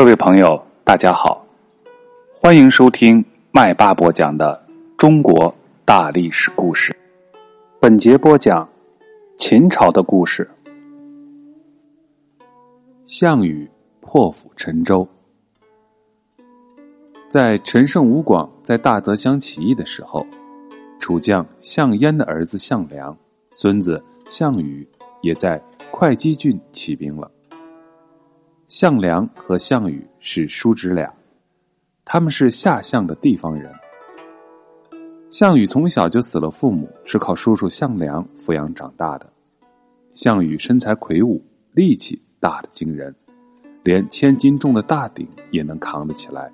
各位朋友，大家好，欢迎收听麦霸播讲的中国大历史故事。本节播讲秦朝的故事。项羽破釜沉舟。在陈胜吴广在大泽乡起义的时候，楚将项燕的儿子项梁、孙子项羽也在会稽郡起兵了。项梁和项羽是叔侄俩，他们是下项的地方人。项羽从小就死了父母，是靠叔叔项梁抚养长大的。项羽身材魁梧，力气大的惊人，连千斤重的大鼎也能扛得起来。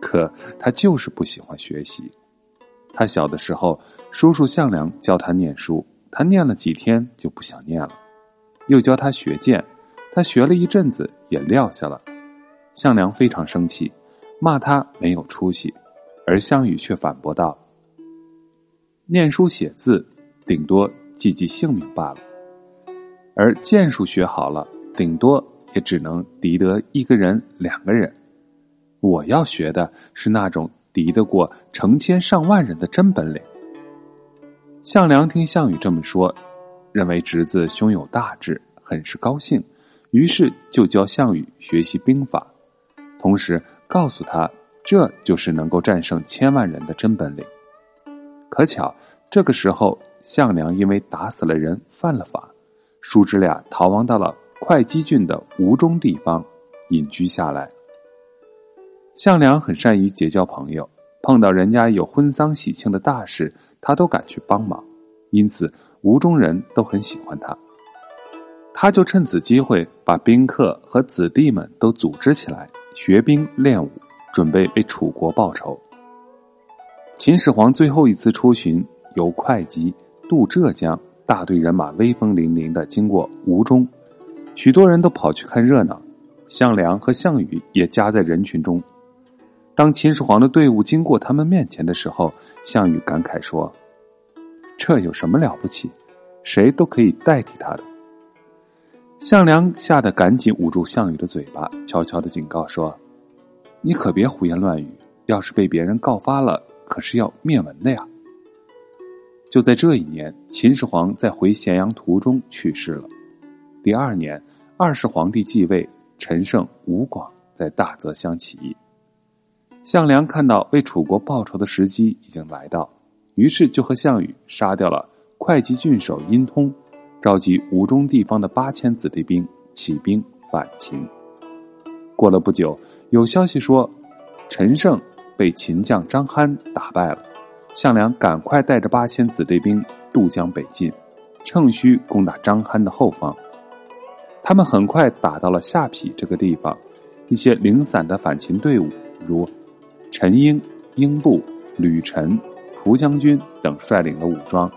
可他就是不喜欢学习。他小的时候，叔叔项梁教他念书，他念了几天就不想念了，又教他学剑。他学了一阵子，也撂下了。项梁非常生气，骂他没有出息，而项羽却反驳道：“念书写字，顶多记记姓名罢了；而剑术学好了，顶多也只能敌得一个人、两个人。我要学的是那种敌得过成千上万人的真本领。”项梁听项羽这么说，认为侄子胸有大志，很是高兴。于是就教项羽学习兵法，同时告诉他，这就是能够战胜千万人的真本领。可巧这个时候，项梁因为打死了人，犯了法，叔侄俩逃亡到了会稽郡的吴中地方隐居下来。项梁很善于结交朋友，碰到人家有婚丧喜庆的大事，他都敢去帮忙，因此吴中人都很喜欢他。他就趁此机会，把宾客和子弟们都组织起来学兵练武，准备为楚国报仇。秦始皇最后一次出巡，由会稽渡浙江，大队人马威风凛凛的经过吴中，许多人都跑去看热闹，项梁和项羽也夹在人群中。当秦始皇的队伍经过他们面前的时候，项羽感慨说：“这有什么了不起？谁都可以代替他的。”项梁吓得赶紧捂住项羽的嘴巴，悄悄的警告说：“你可别胡言乱语，要是被别人告发了，可是要灭门的呀。”就在这一年，秦始皇在回咸阳途中去世了。第二年，二世皇帝继位，陈胜、吴广在大泽乡起义。项梁看到为楚国报仇的时机已经来到，于是就和项羽杀掉了会稽郡守殷通。召集吴中地方的八千子弟兵起兵反秦。过了不久，有消息说，陈胜被秦将张邯打败了。项梁赶快带着八千子弟兵渡江北进，趁虚攻打张邯的后方。他们很快打到了下邳这个地方，一些零散的反秦队伍，如陈英、英布、吕臣、蒲将军等率领的武装。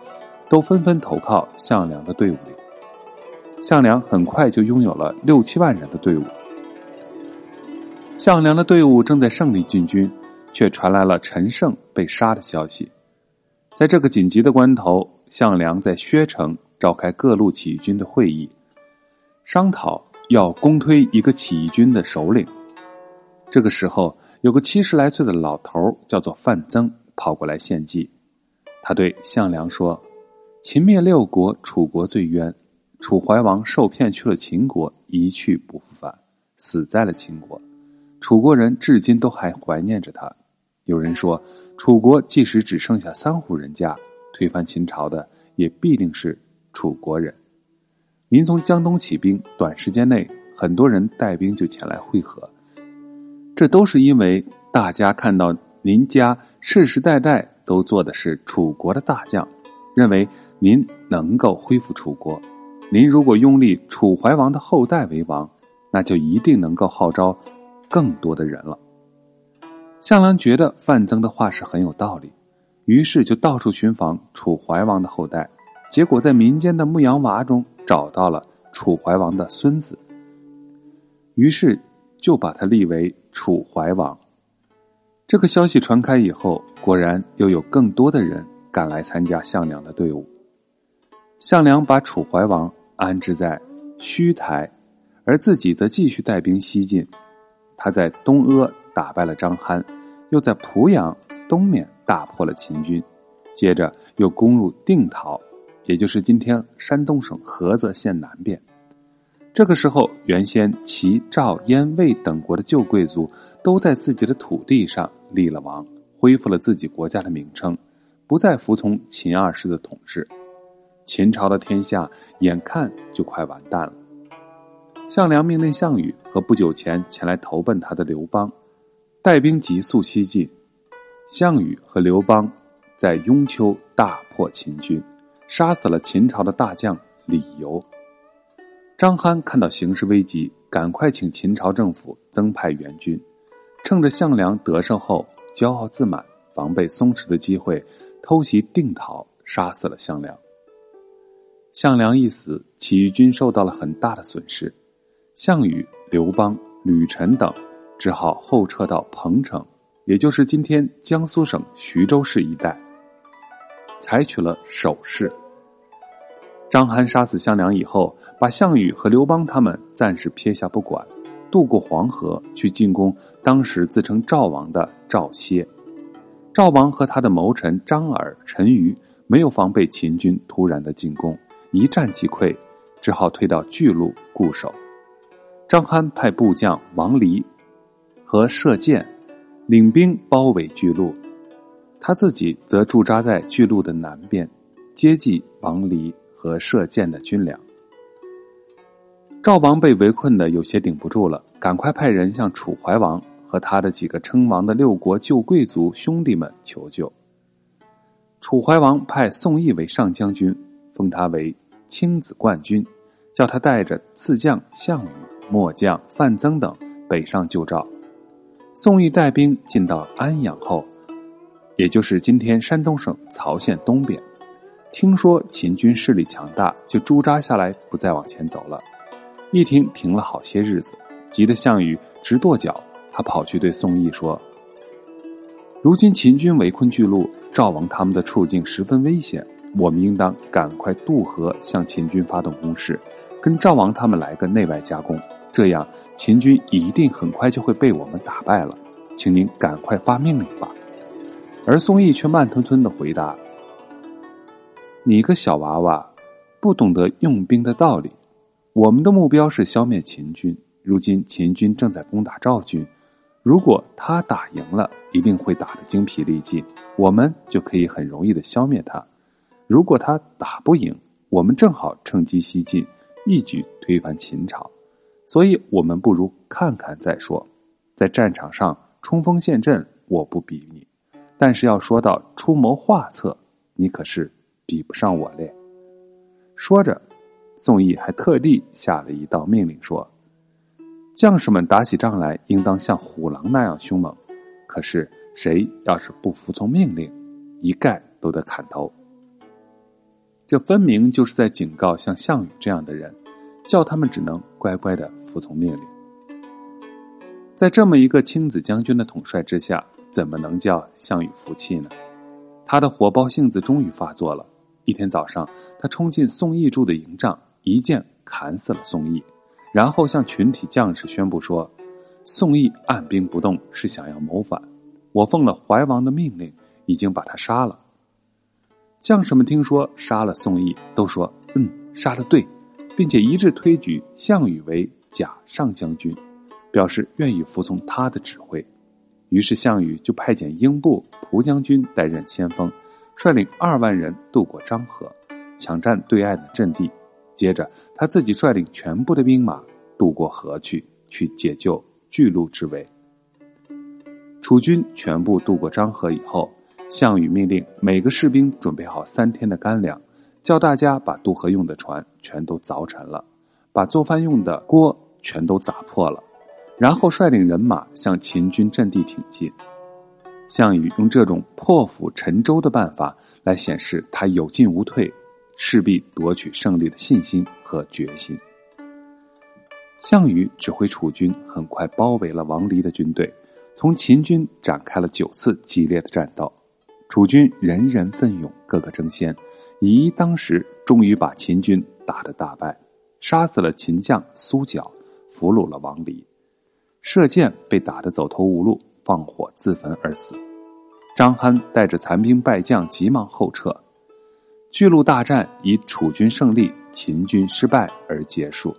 都纷纷投靠项梁的队伍里，项梁很快就拥有了六七万人的队伍。项梁的队伍正在胜利进军，却传来了陈胜被杀的消息。在这个紧急的关头，项梁在薛城召开各路起义军的会议，商讨要攻推一个起义军的首领。这个时候，有个七十来岁的老头叫做范增跑过来献计，他对项梁说。秦灭六国，楚国最冤。楚怀王受骗去了秦国，一去不复返，死在了秦国。楚国人至今都还怀念着他。有人说，楚国即使只剩下三户人家，推翻秦朝的也必定是楚国人。您从江东起兵，短时间内很多人带兵就前来会合，这都是因为大家看到您家世世代代都做的是楚国的大将，认为。您能够恢复楚国，您如果拥立楚怀王的后代为王，那就一定能够号召更多的人了。项梁觉得范增的话是很有道理，于是就到处寻访楚怀王的后代，结果在民间的牧羊娃中找到了楚怀王的孙子，于是就把他立为楚怀王。这个消息传开以后，果然又有更多的人赶来参加项梁的队伍。项梁把楚怀王安置在虚台，而自己则继续带兵西进。他在东阿打败了张邯，又在濮阳东面大破了秦军，接着又攻入定陶，也就是今天山东省菏泽县南边。这个时候，原先齐、赵、燕、魏等国的旧贵族都在自己的土地上立了王，恢复了自己国家的名称，不再服从秦二世的统治。秦朝的天下眼看就快完蛋了。项梁命令项羽和不久前前来投奔他的刘邦，带兵急速西进。项羽和刘邦在雍丘大破秦军，杀死了秦朝的大将李由。张邯看到形势危急，赶快请秦朝政府增派援军，趁着项梁得胜后骄傲自满、防备松弛的机会，偷袭定陶，杀死了项梁。项梁一死，起义军受到了很大的损失。项羽、刘邦、吕臣等只好后撤到彭城，也就是今天江苏省徐州市一带，采取了守势。张邯杀死项梁以后，把项羽和刘邦他们暂时撇下不管，渡过黄河去进攻当时自称赵王的赵歇。赵王和他的谋臣张耳、陈馀没有防备秦军突然的进攻，一战即溃，只好退到巨鹿固守。张邯派部将王离和射箭领兵包围巨鹿，他自己则驻扎在巨鹿的南边，接济王离和射箭的军粮。赵王被围困的有些顶不住了，赶快派人向楚怀王和他的几个称王的六国旧贵族兄弟们求救。楚怀王派宋义为上将军，封他为青子冠军，叫他带着次将项羽。末将范增等北上救赵，宋义带兵进到安阳后，也就是今天山东省曹县东边，听说秦军势力强大，就驻扎下来，不再往前走了。一停停了好些日子，急得项羽直跺脚。他跑去对宋义说：“如今秦军围困巨鹿，赵王他们的处境十分危险，我们应当赶快渡河向秦军发动攻势，跟赵王他们来个内外夹攻。”这样，秦军一定很快就会被我们打败了，请您赶快发命令吧。而宋义却慢吞吞的回答：“你个小娃娃，不懂得用兵的道理。我们的目标是消灭秦军，如今秦军正在攻打赵军，如果他打赢了，一定会打得精疲力尽，我们就可以很容易的消灭他；如果他打不赢，我们正好趁机西进，一举推翻秦朝。”所以我们不如看看再说，在战场上冲锋陷阵，我不比你；但是要说到出谋划策，你可是比不上我嘞。说着，宋义还特地下了一道命令，说：将士们打起仗来，应当像虎狼那样凶猛；可是谁要是不服从命令，一概都得砍头。这分明就是在警告像项羽这样的人。叫他们只能乖乖的服从命令。在这么一个青子将军的统帅之下，怎么能叫项羽服气呢？他的火爆性子终于发作了。一天早上，他冲进宋义住的营帐，一剑砍死了宋义，然后向群体将士宣布说：“宋义按兵不动，是想要谋反。我奉了怀王的命令，已经把他杀了。”将士们听说杀了宋义，都说：“嗯，杀的对。”并且一致推举项羽为假上将军，表示愿意服从他的指挥。于是项羽就派遣英布、蒲将军担任先锋，率领二万人渡过漳河，抢占对岸的阵地。接着他自己率领全部的兵马渡过河去，去解救巨鹿之围。楚军全部渡过漳河以后，项羽命令每个士兵准备好三天的干粮。叫大家把渡河用的船全都凿沉了，把做饭用的锅全都砸破了，然后率领人马向秦军阵地挺进。项羽用这种破釜沉舟的办法来显示他有进无退，势必夺取胜利的信心和决心。项羽指挥楚军很快包围了王离的军队，从秦军展开了九次激烈的战斗，楚军人人奋勇，个个争先。以一当时，终于把秦军打得大败，杀死了秦将苏角，俘虏了王离。射箭被打得走投无路，放火自焚而死。张邯带着残兵败将急忙后撤，巨鹿大战以楚军胜利、秦军失败而结束。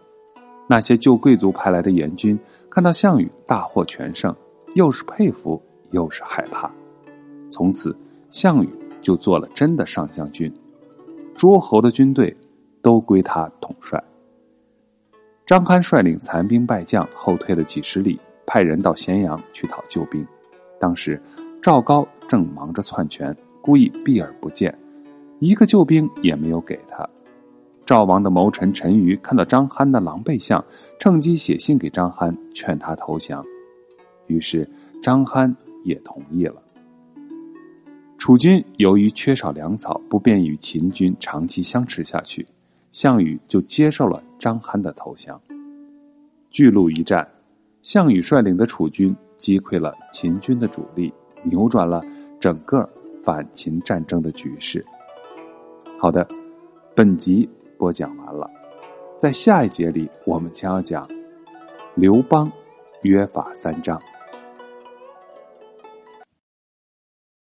那些旧贵族派来的援军看到项羽大获全胜，又是佩服又是害怕。从此，项羽就做了真的上将军，诸侯的军队都归他统帅。张邯率领残兵败将后退了几十里，派人到咸阳去讨救兵。当时赵高正忙着篡权，故意避而不见，一个救兵也没有给他。赵王的谋臣陈馀看到张邯的狼狈相，趁机写信给张邯，劝他投降。于是张邯也同意了。楚军由于缺少粮草，不便与秦军长期相持下去，项羽就接受了张邯的投降。巨鹿一战，项羽率领的楚军击溃了秦军的主力，扭转了整个反秦战争的局势。好的，本集。播讲完了，在下一节里，我们将要讲刘邦约法三章。